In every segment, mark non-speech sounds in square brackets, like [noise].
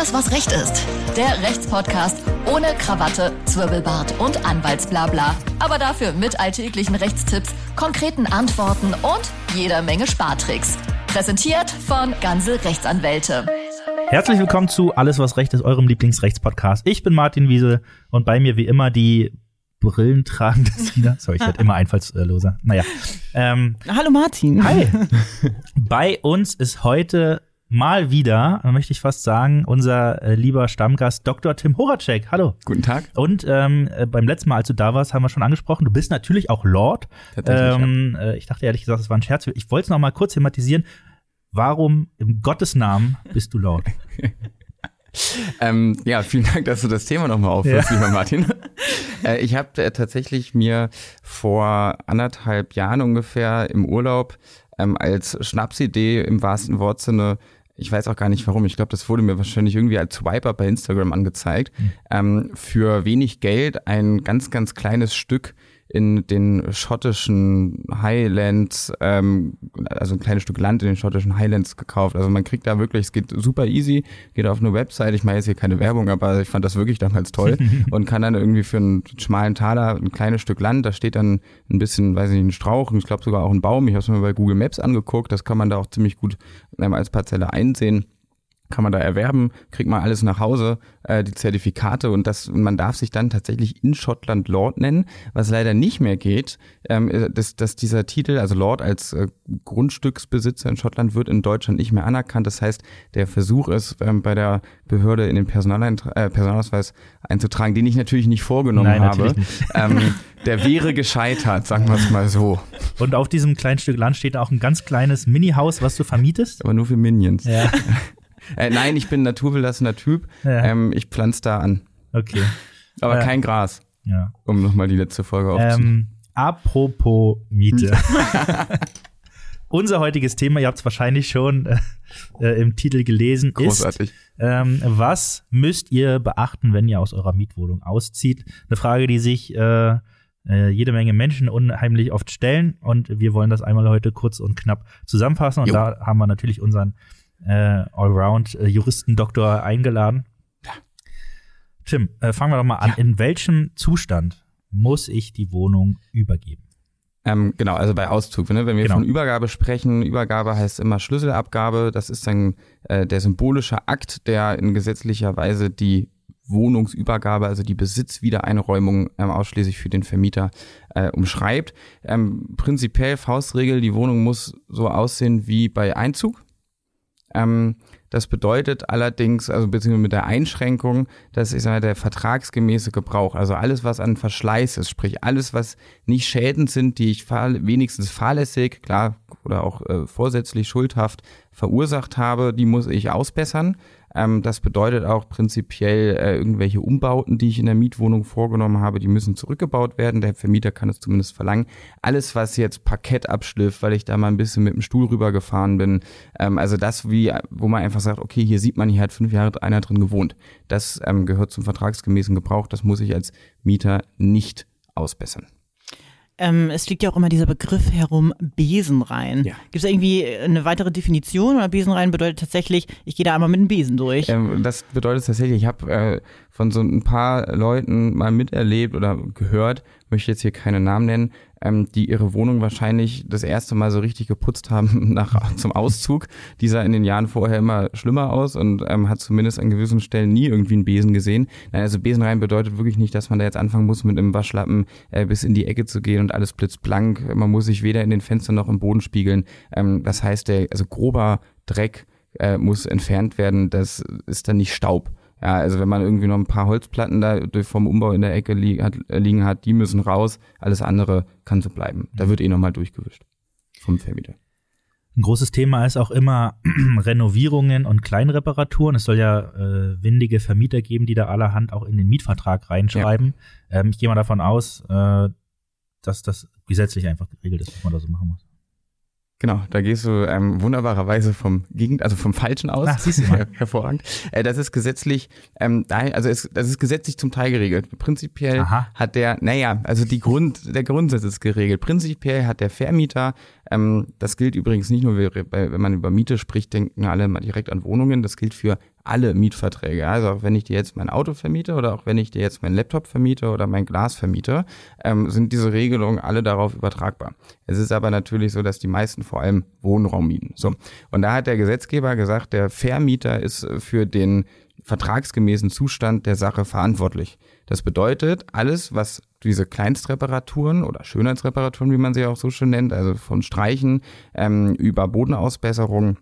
Alles, was Recht ist. Der Rechtspodcast ohne Krawatte, Zwirbelbart und Anwaltsblabla. Aber dafür mit alltäglichen Rechtstipps, konkreten Antworten und jeder Menge Spartricks. Präsentiert von Ganze Rechtsanwälte. Herzlich willkommen zu Alles, was Recht ist, eurem Lieblingsrechtspodcast. Ich bin Martin Wiese und bei mir wie immer die Brillen tragende [laughs] Sina. Sorry, ich werde immer einfallsloser. Naja. Ähm, Hallo Martin. hi. [laughs] bei uns ist heute mal wieder, möchte ich fast sagen, unser äh, lieber Stammgast Dr. Tim Horacek. Hallo. Guten Tag. Und ähm, äh, beim letzten Mal, als du da warst, haben wir schon angesprochen, du bist natürlich auch Lord. Ähm, äh, ich dachte ehrlich gesagt, es war ein Scherz. Ich wollte es noch mal kurz thematisieren. Warum im Gottes Namen bist du Lord? [laughs] Ähm, ja, vielen Dank, dass du das Thema nochmal aufführst, lieber Martin. [laughs] äh, ich habe äh, tatsächlich mir vor anderthalb Jahren ungefähr im Urlaub ähm, als Schnapsidee im wahrsten Wortsinne ich weiß auch gar nicht warum. Ich glaube, das wurde mir wahrscheinlich irgendwie als Swiper bei Instagram angezeigt. Ähm, für wenig Geld ein ganz, ganz kleines Stück in den schottischen Highlands, ähm, also ein kleines Stück Land in den schottischen Highlands gekauft. Also man kriegt da wirklich, es geht super easy, geht auf eine Website, ich mache jetzt hier keine Werbung, aber ich fand das wirklich damals toll [laughs] und kann dann irgendwie für einen schmalen Taler ein kleines Stück Land, da steht dann ein bisschen, weiß ich nicht, ein Strauch, ich glaube sogar auch ein Baum, ich habe es mir bei Google Maps angeguckt, das kann man da auch ziemlich gut ähm, als Parzelle einsehen kann man da erwerben, kriegt man alles nach Hause, äh, die Zertifikate und das, man darf sich dann tatsächlich in Schottland Lord nennen, was leider nicht mehr geht, ähm, dass, dass dieser Titel, also Lord als äh, Grundstücksbesitzer in Schottland wird in Deutschland nicht mehr anerkannt. Das heißt, der Versuch ist, ähm, bei der Behörde in den Personaleintra äh, Personalausweis einzutragen, den ich natürlich nicht vorgenommen Nein, habe, [laughs] ähm, der wäre gescheitert, sagen wir es mal so. Und auf diesem kleinen Stück Land steht auch ein ganz kleines Mini-Haus, was du vermietest. Aber nur für Minions. Ja, [laughs] Äh, nein, ich bin ein naturbelassener Typ. Ja. Ähm, ich pflanze da an. okay. Aber Äh, kein Gras, Ja. um nochmal die letzte Folge aufzunehmen. Ähm, apropos Miete. [laughs] [laughs] Unser heutiges Thema, ihr habt es wahrscheinlich schon äh, äh, im Titel gelesen, Großartig. ist, ähm, was müsst ihr beachten, wenn ihr aus eurer Mietwohnung auszieht? Eine Frage, die sich äh, äh, jede Menge Menschen unheimlich oft stellen und wir wollen das einmal heute kurz und knapp zusammenfassen und Jo. da haben wir natürlich unseren äh, Allround-Juristen-Doktor eingeladen. Tim, äh, fangen wir doch mal an. In welchem Zustand muss ich die Wohnung übergeben? Ähm, genau, also bei Auszug, ne? wenn wir Genau. von Übergabe sprechen, Übergabe heißt immer Schlüsselabgabe. Das ist dann äh, der symbolische Akt, der in gesetzlicher Weise die Wohnungsübergabe, also die Besitzwiedereinräumung ähm, ausschließlich für den Vermieter äh, umschreibt. Ähm, prinzipiell Faustregel, die Wohnung muss so aussehen wie bei Einzug. Ähm, das bedeutet allerdings, also beziehungsweise mit der Einschränkung, dass ich sage, der vertragsgemäße Gebrauch, also alles, was an Verschleiß ist, sprich alles, was nicht Schäden sind, die ich fahr, wenigstens fahrlässig, klar, oder auch äh, vorsätzlich schuldhaft verursacht habe, die muss ich ausbessern. Ähm, das bedeutet auch prinzipiell äh, irgendwelche Umbauten, die ich in der Mietwohnung vorgenommen habe, die müssen zurückgebaut werden. Der Vermieter kann es zumindest verlangen. Alles, was jetzt Parkett abschliff, weil ich da mal ein bisschen mit dem Stuhl rübergefahren bin, ähm, also das, wie, wo man einfach sagt, okay, hier sieht man, hier hat fünf Jahre einer drin gewohnt. Das ähm, gehört zum vertragsgemäßen Gebrauch. Das muss ich als Mieter nicht ausbessern. Ähm, es liegt ja auch immer dieser Begriff herum, Besenrein. Ja. Gibt es irgendwie eine weitere Definition oder Besenrein bedeutet tatsächlich, ich gehe da einmal mit dem Besen durch? Ähm, das bedeutet tatsächlich, ich habe äh, von so ein paar Leuten mal miterlebt oder gehört, möchte jetzt hier keine Namen nennen, ähm, die ihre Wohnung wahrscheinlich das erste Mal so richtig geputzt haben [laughs] nach zum Auszug. Die sah in den Jahren vorher immer schlimmer aus und ähm, hat zumindest an gewissen Stellen nie irgendwie einen Besen gesehen. Nein, also Besenrein bedeutet wirklich nicht, dass man da jetzt anfangen muss, mit einem Waschlappen äh, bis in die Ecke zu gehen und alles blitzblank. Man muss sich weder in den Fenstern noch im Boden spiegeln. Ähm, das heißt, der, also grober Dreck äh, muss entfernt werden. Das ist dann nicht Staub. Ja, also wenn man irgendwie noch ein paar Holzplatten da vom Umbau in der Ecke li hat, äh, liegen hat, die müssen raus. Alles andere kann so bleiben. Da wird eh nochmal durchgewischt vom Vermieter. Ein großes Thema ist auch immer [clears throat] Renovierungen und Kleinreparaturen. Es soll ja äh, windige Vermieter geben, die da allerhand auch in den Mietvertrag reinschreiben. Ähm, ich gehe mal davon aus, äh, dass das gesetzlich einfach geregelt ist, was man da so machen muss. Genau, da gehst du ähm, wunderbarerweise vom Gegend, also vom Falschen aus. Ach, siehst du mal. [laughs] Hervorragend. Äh, das ist gesetzlich, ähm, also es, das ist gesetzlich zum Teil geregelt. Prinzipiell Aha. hat der, naja, also die Grund, der Grundsatz ist geregelt. Prinzipiell hat der Vermieter Ähm, das gilt übrigens nicht nur, wenn man über Miete spricht, denken alle mal direkt an Wohnungen. Das gilt für alle Mietverträge. Also auch wenn ich dir jetzt mein Auto vermiete oder auch wenn ich dir jetzt mein Laptop vermiete oder mein Glas vermiete, ähm, sind diese Regelungen alle darauf übertragbar. Es ist aber natürlich so, dass die meisten vor allem Wohnraum mieten. So. Und da hat der Gesetzgeber gesagt, der Vermieter ist für den vertragsgemäßen Zustand der Sache verantwortlich. Das bedeutet, alles, was diese Kleinstreparaturen oder Schönheitsreparaturen, wie man sie auch so schön nennt, also von Streichen ähm, über Bodenausbesserung,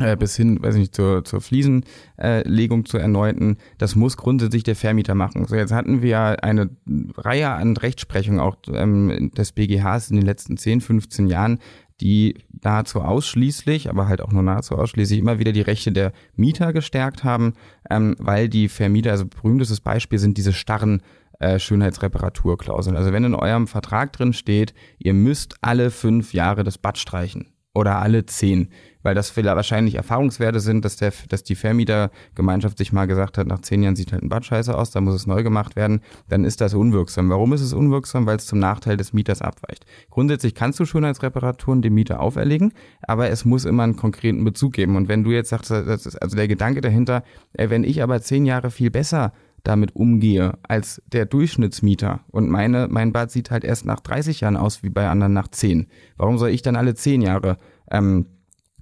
äh, bis hin, weiß nicht, zur, zur Fliesenlegung zur erneuten. Das muss grundsätzlich der Vermieter machen. So, jetzt hatten wir eine Reihe an Rechtsprechungen auch ähm, des BGHs in den letzten 10, 15 Jahren, die nahezu ausschließlich, aber halt auch nur nahezu ausschließlich immer wieder die Rechte der Mieter gestärkt haben, ähm, weil die Vermieter, also berühmtestes Beispiel sind diese starren äh, Schönheitsreparaturklauseln. Also wenn in eurem Vertrag drin steht, ihr müsst alle fünf Jahre das Bad streichen oder alle zehn, weil das wahrscheinlich Erfahrungswerte sind, dass, der, dass die Vermietergemeinschaft sich mal gesagt hat, nach zehn Jahren sieht halt ein Bad scheiße aus, da muss es neu gemacht werden, dann ist das unwirksam. Warum ist es unwirksam? Weil es zum Nachteil des Mieters abweicht. Grundsätzlich kannst du Schönheitsreparaturen dem Mieter auferlegen, aber es muss immer einen konkreten Bezug geben. Und wenn du jetzt sagst, also der Gedanke dahinter, äh, wenn ich aber zehn Jahre viel besser damit umgehe als der Durchschnittsmieter und meine, mein Bad sieht halt erst nach 30 Jahren aus wie bei anderen nach 10. Warum soll ich dann alle 10 Jahre ähm,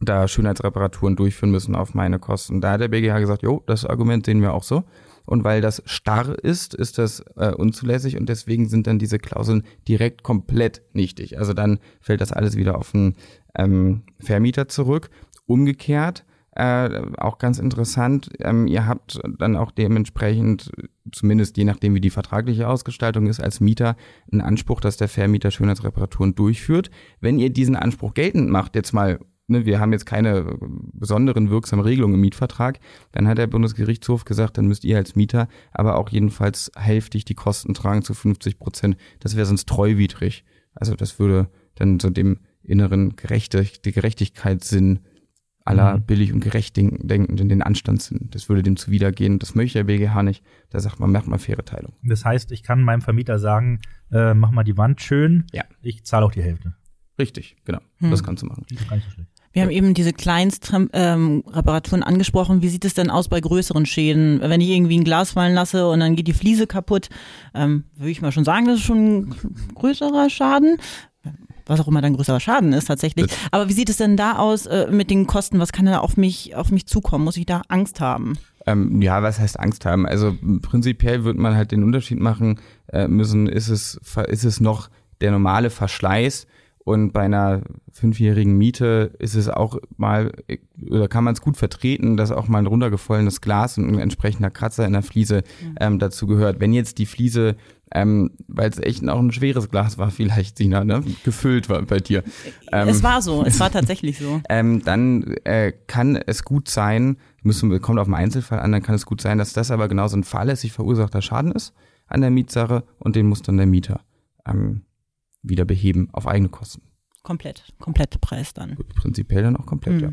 da Schönheitsreparaturen durchführen müssen auf meine Kosten. Da hat der BGH gesagt, jo, das Argument sehen wir auch so. Und weil das starr ist, ist das äh, unzulässig und deswegen sind dann diese Klauseln direkt komplett nichtig. Also dann fällt das alles wieder auf den ähm, Vermieter zurück. Umgekehrt, äh, auch ganz interessant, ähm, ihr habt dann auch dementsprechend, zumindest je nachdem wie die vertragliche Ausgestaltung ist, als Mieter einen Anspruch, dass der Vermieter Schönheitsreparaturen durchführt. Wenn ihr diesen Anspruch geltend macht, jetzt mal ne, wir haben jetzt keine besonderen wirksamen Regelungen im Mietvertrag, dann hat der Bundesgerichtshof gesagt, dann müsst ihr als Mieter aber auch jedenfalls hälftig die Kosten tragen zu 50 Prozent. Das wäre sonst treuwidrig. Also das würde dann so dem inneren Gerechte, die Gerechtigkeitssinn aller mhm. billig und gerecht denkenden den Anstandssinn. Das würde dem zuwidergehen. Das möchte der BGH nicht. Da sagt man, macht mal faire Teilung. Das heißt, ich kann meinem Vermieter sagen, äh, mach mal die Wand schön. Ja. Ich zahle auch die Hälfte. Richtig, genau. Hm. Das kannst du machen. Das ist gar nicht so schlecht. Wir haben eben diese Kleinstreparaturen ähm, angesprochen. Wie sieht es denn aus bei größeren Schäden? Wenn ich irgendwie ein Glas fallen lasse und dann geht die Fliese kaputt, ähm, würde ich mal schon sagen, das ist schon ein größerer Schaden. Was auch immer dann größerer Schaden ist tatsächlich. Aber wie sieht es denn da aus äh, mit den Kosten? Was kann da auf mich, auf mich zukommen? Muss ich da Angst haben? Ähm, ja, was heißt Angst haben? Also prinzipiell wird man halt den Unterschied machen äh, müssen, ist es, ist es noch der normale Verschleiß und bei einer fünfjährigen Miete ist es auch mal, oder kann man es gut vertreten, dass auch mal ein runtergefallenes Glas und ein entsprechender Kratzer in der Fliese ähm, dazu gehört. Wenn jetzt die Fliese, ähm, weil es echt auch ein schweres Glas war, vielleicht, Sina, ne? gefüllt war bei dir. Ähm, es war so, es war [laughs] tatsächlich so. ähm, dann äh, kann es gut sein, müssen, kommt auf den Einzelfall an, dann kann es gut sein, dass das aber genauso ein fahrlässig verursachter Schaden ist an der Mietsache und den muss dann der Mieter ähm, wieder beheben auf eigene Kosten. Komplett, komplett Preis dann. Prinzipiell dann auch komplett, mhm. ja.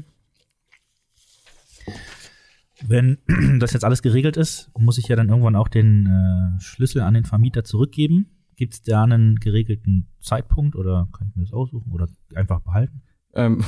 Wenn [clears throat] das jetzt alles geregelt ist, muss ich ja dann irgendwann auch den äh, Schlüssel an den Vermieter zurückgeben. Gibt es da einen geregelten Zeitpunkt oder kann ich mir das aussuchen oder einfach behalten? Ähm,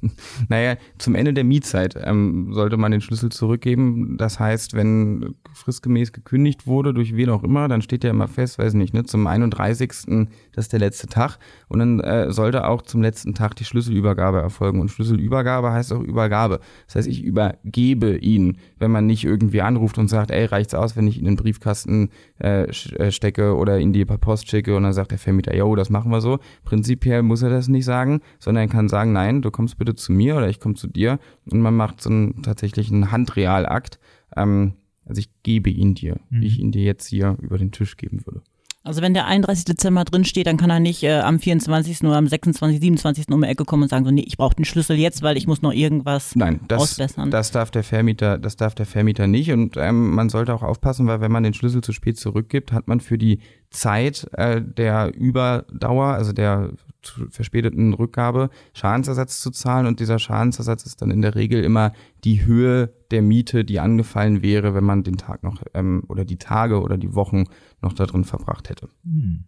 [laughs] naja, zum Ende der Mietzeit ähm, sollte man den Schlüssel zurückgeben. Das heißt, wenn fristgemäß gekündigt wurde, durch wen auch immer, dann steht ja immer fest, weiß nicht, ne, zum 31. das ist der letzte Tag. Und dann äh, sollte auch zum letzten Tag die Schlüsselübergabe erfolgen. Und Schlüsselübergabe heißt auch Übergabe. Das heißt, ich übergebe ihn, wenn man nicht irgendwie anruft und sagt, ey, reicht's aus, wenn ich in den Briefkasten äh, äh stecke oder in die Post schicke und dann sagt der Vermieter, yo, das machen wir so. Prinzipiell muss er das nicht sagen, sondern er kann sagen, sagen, nein, du kommst bitte zu mir oder ich komme zu dir und man macht so einen tatsächlichen Handrealakt. Ähm, also ich gebe ihn dir, mhm. wie ich ihn dir jetzt hier über den Tisch geben würde. Also wenn der 31. Dezember drin steht, dann kann er nicht äh, am 24. oder am 26., 27. um die Ecke kommen und sagen so, nee, ich brauche den Schlüssel jetzt, weil ich muss noch irgendwas Nein, das, ausbessern. das darf der Vermieter, das darf der Vermieter nicht und ähm, man sollte auch aufpassen, weil wenn man den Schlüssel zu spät zurückgibt, hat man für die Zeit äh, der Überdauer, also der verspäteten Rückgabe Schadensersatz zu zahlen und dieser Schadensersatz ist dann in der Regel immer die Höhe der Miete, die angefallen wäre, wenn man den Tag noch ähm, oder die Tage oder die Wochen noch da drin verbracht hätte. Hm.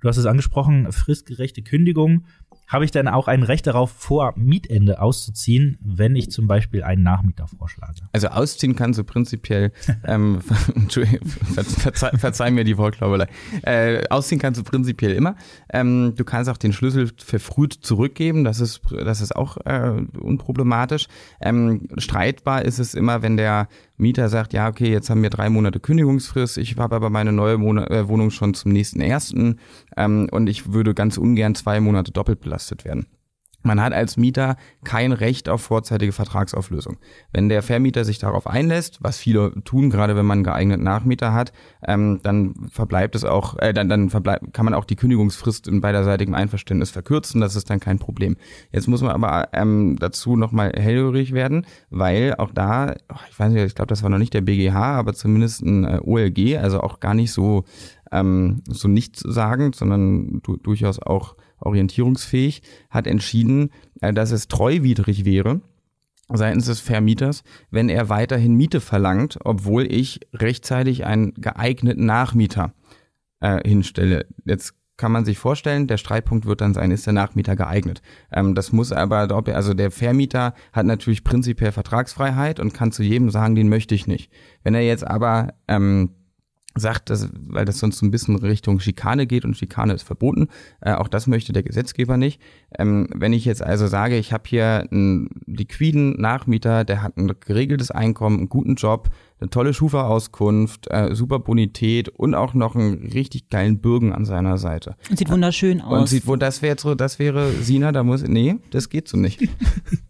Du hast es angesprochen, fristgerechte Kündigung. Habe ich dann auch ein Recht darauf, vor Mietende auszuziehen, wenn ich zum Beispiel einen Nachmieter vorschlage? Also ausziehen kannst du prinzipiell, [laughs] ähm, [laughs] verzeih, verzeih, mir die Wortklaubelei, äh, ausziehen kannst du prinzipiell immer. Ähm, du kannst auch den Schlüssel verfrüht zurückgeben, das ist, das ist auch äh, unproblematisch. Ähm, streitbar ist es immer, wenn der Mieter sagt, ja, okay, jetzt haben wir drei Monate Kündigungsfrist, ich habe aber meine neue äh, Wohnung schon zum nächsten ersten ähm, und ich würde ganz ungern zwei Monate doppelt belastet werden. Man hat als Mieter kein Recht auf vorzeitige Vertragsauflösung. Wenn der Vermieter sich darauf einlässt, was viele tun, gerade wenn man einen geeigneten Nachmieter hat, ähm, dann verbleibt es auch, äh, dann, dann verbleibt, kann man auch die Kündigungsfrist in beiderseitigem Einverständnis verkürzen. Das ist dann kein Problem. Jetzt muss man aber ähm, dazu nochmal hellhörig werden, weil auch da, oh, ich weiß nicht, ich glaube, das war noch nicht der BGH, aber zumindest ein äh, OLG, also auch gar nicht so ähm, so nichtssagend, sondern du, durchaus auch orientierungsfähig, hat entschieden, äh, dass es treuwidrig wäre, seitens des Vermieters, wenn er weiterhin Miete verlangt, obwohl ich rechtzeitig einen geeigneten Nachmieter äh, hinstelle. Jetzt kann man sich vorstellen, der Streitpunkt wird dann sein, ist der Nachmieter geeignet. Ähm, das muss aber, also der Vermieter hat natürlich prinzipiell Vertragsfreiheit und kann zu jedem sagen, den möchte ich nicht. Wenn er jetzt aber ähm, sagt, dass, weil das sonst so ein bisschen Richtung Schikane geht und Schikane ist verboten. Äh, auch das möchte der Gesetzgeber nicht. Ähm, wenn ich jetzt also sage, ich habe hier einen liquiden Nachmieter, der hat ein geregeltes Einkommen, einen guten Job, eine tolle Schufa-Auskunft, äh, super Bonität und auch noch einen richtig geilen Bürgen an seiner Seite. Und sieht wunderschön aus. Und sieht, das wäre so, das wäre Sina, da muss, nee, das geht so nicht. [laughs]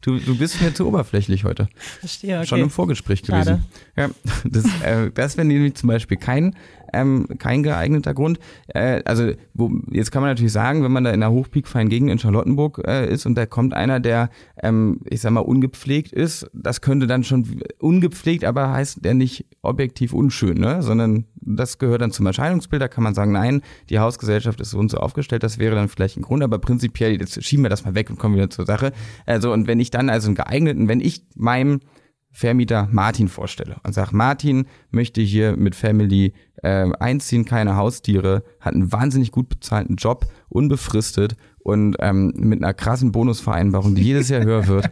du, du bist mir zu oberflächlich heute. Verstehe, okay. Schon im Vorgespräch gewesen. Schade. Ja, das, äh, das wäre nämlich zum Beispiel kein ähm, kein geeigneter Grund. Äh, also wo, jetzt kann man natürlich sagen, wenn man da in der hochpeakfreien Gegend in Charlottenburg äh, ist und da kommt einer, der, ähm, ich sag mal, ungepflegt ist, das könnte dann schon ungepflegt, aber heißt der nicht objektiv unschön, ne? sondern das gehört dann zum Erscheinungsbild. Da kann man sagen, nein, die Hausgesellschaft ist so und so aufgestellt, das wäre dann vielleicht ein Grund, aber prinzipiell, jetzt schieben wir das mal weg und kommen wieder zur Sache. Also und wenn ich dann also einen geeigneten, wenn ich meinem Vermieter Martin vorstelle und sage, Martin möchte hier mit Family äh, einziehen, keine Haustiere, hat einen wahnsinnig gut bezahlten Job, unbefristet und ähm, mit einer krassen Bonusvereinbarung, die jedes Jahr höher wird.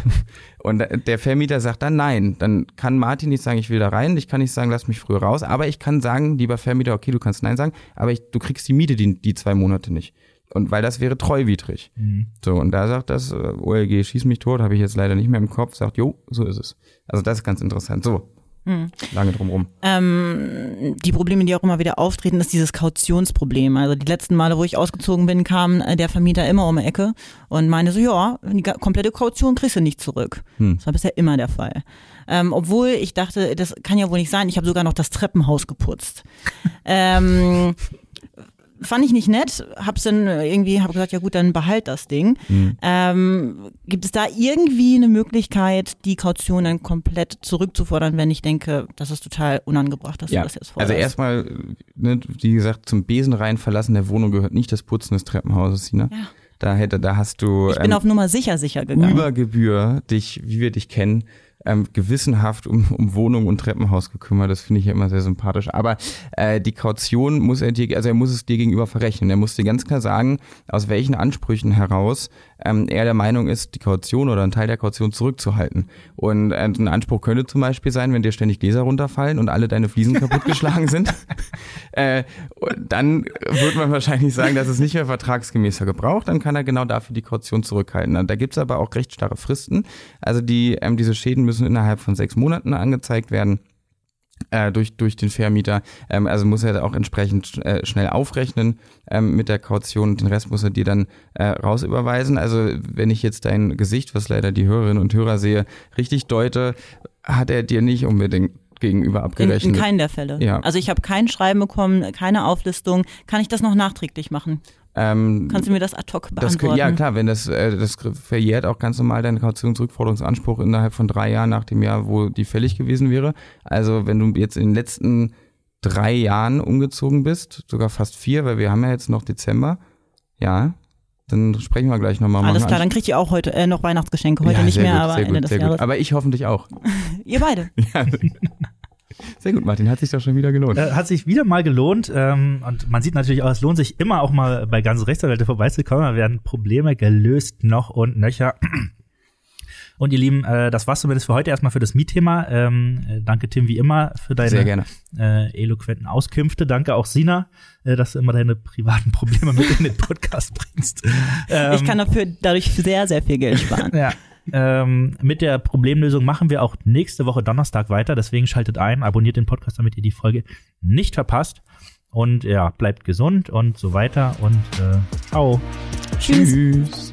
[laughs] und der Vermieter sagt dann nein. Dann kann Martin nicht sagen, ich will da rein, ich kann nicht sagen, lass mich früher raus, aber ich kann sagen, lieber Vermieter, okay, du kannst nein sagen, aber ich, du kriegst die Miete die, die zwei Monate nicht. Und weil das wäre treuwidrig. Mhm. So, und da sagt das äh, OLG, schieß mich tot, habe ich jetzt leider nicht mehr im Kopf, sagt, jo, so ist es. Also das ist ganz interessant. So, hm. Lange drumrum. Ähm, die Probleme, die auch immer wieder auftreten, ist dieses Kautionsproblem. Also die letzten Male, wo ich ausgezogen bin, kam äh, der Vermieter immer um die Ecke und meinte so, ja, die komplette Kaution kriegst du nicht zurück. Hm. Das war bisher immer der Fall. Ähm, obwohl ich dachte, das kann ja wohl nicht sein. Ich habe sogar noch das Treppenhaus geputzt. [laughs] ähm, fand ich nicht nett, hab's dann irgendwie, hab gesagt, ja gut, dann behalt das Ding. Mhm. Ähm, gibt es da irgendwie eine Möglichkeit, die Kaution dann komplett zurückzufordern, wenn ich denke, das ist total unangebracht, dass ja. du das jetzt forderst? Also erstmal, ne, wie gesagt, zum Besen rein verlassen der Wohnung gehört nicht das Putzen des Treppenhauses, Sina. Ja. Da hätte, da hast du. Ich bin ähm, auf Nummer sicher sicher gegangen. Über Gebühr, dich, wie wir dich kennen, ähm, gewissenhaft um, um Wohnung und Treppenhaus gekümmert. Das finde ich ja immer sehr sympathisch. Aber äh, die Kaution muss er dir, also er muss es dir gegenüber verrechnen. Er muss dir ganz klar sagen, aus welchen Ansprüchen heraus ähm, er der Meinung ist, die Kaution oder einen Teil der Kaution zurückzuhalten. Und äh, ein Anspruch könnte zum Beispiel sein, wenn dir ständig Gläser runterfallen und alle deine Fliesen kaputtgeschlagen sind, [laughs] äh, dann wird man wahrscheinlich sagen, dass es nicht mehr vertragsgemäßer gebraucht, dann kann er genau dafür die Kaution zurückhalten. Da gibt es aber auch recht starre Fristen. Also die, ähm, diese Schäden müssen innerhalb von sechs Monaten angezeigt werden äh, durch, durch den Vermieter. Ähm, also muss er auch entsprechend äh, schnell aufrechnen ähm, mit der Kaution. Den Rest muss er dir dann äh, rausüberweisen. Also wenn ich jetzt dein Gesicht, was leider die Hörerinnen und Hörer sehe, richtig deute, hat er dir nicht unbedingt gegenüber abgerechnet. In, in keinen der Fälle. Ja. Also ich habe kein Schreiben bekommen, keine Auflistung. Kann ich das noch nachträglich machen? Ähm, Kannst du mir das ad hoc beantworten? Das, ja, klar, wenn das, äh, das verjährt auch ganz normal dein Kautionsrückforderungsanspruch innerhalb von drei Jahren nach dem Jahr, wo die fällig gewesen wäre. Also wenn du jetzt in den letzten drei Jahren umgezogen bist, sogar fast vier, weil wir haben ja jetzt noch Dezember, ja, dann sprechen wir gleich nochmal. Alles klar, dann kriegt ihr auch heute äh, noch Weihnachtsgeschenke. Heute ja, nicht mehr, gut, aber Ende gut, des Jahres. Gut. Aber ich hoffentlich auch. [laughs] ihr beide. ja. [laughs] [laughs] Sehr gut, Martin, hat sich doch schon wieder gelohnt. Äh, hat sich wieder mal gelohnt. Ähm, und man sieht natürlich auch, es lohnt sich immer auch mal bei ganz Rechtsanwälte vorbeizukommen. Da werden Probleme gelöst noch und nöcher. Und ihr Lieben, äh, das war's zumindest für heute erstmal für das Mietthema. Ähm, äh, danke Tim wie immer für deine äh, eloquenten Auskünfte. Danke auch Sina, äh, dass du immer deine privaten Probleme mit in den Podcast bringst. Ähm, ich kann dafür dadurch sehr, sehr viel Geld sparen. ja. Ähm, mit der Problemlösung machen wir auch nächste Woche Donnerstag weiter. Deswegen schaltet ein, abonniert den Podcast, damit ihr die Folge nicht verpasst. Und ja, bleibt gesund und so weiter. Und äh, ciao. Tschüss. Tschüss.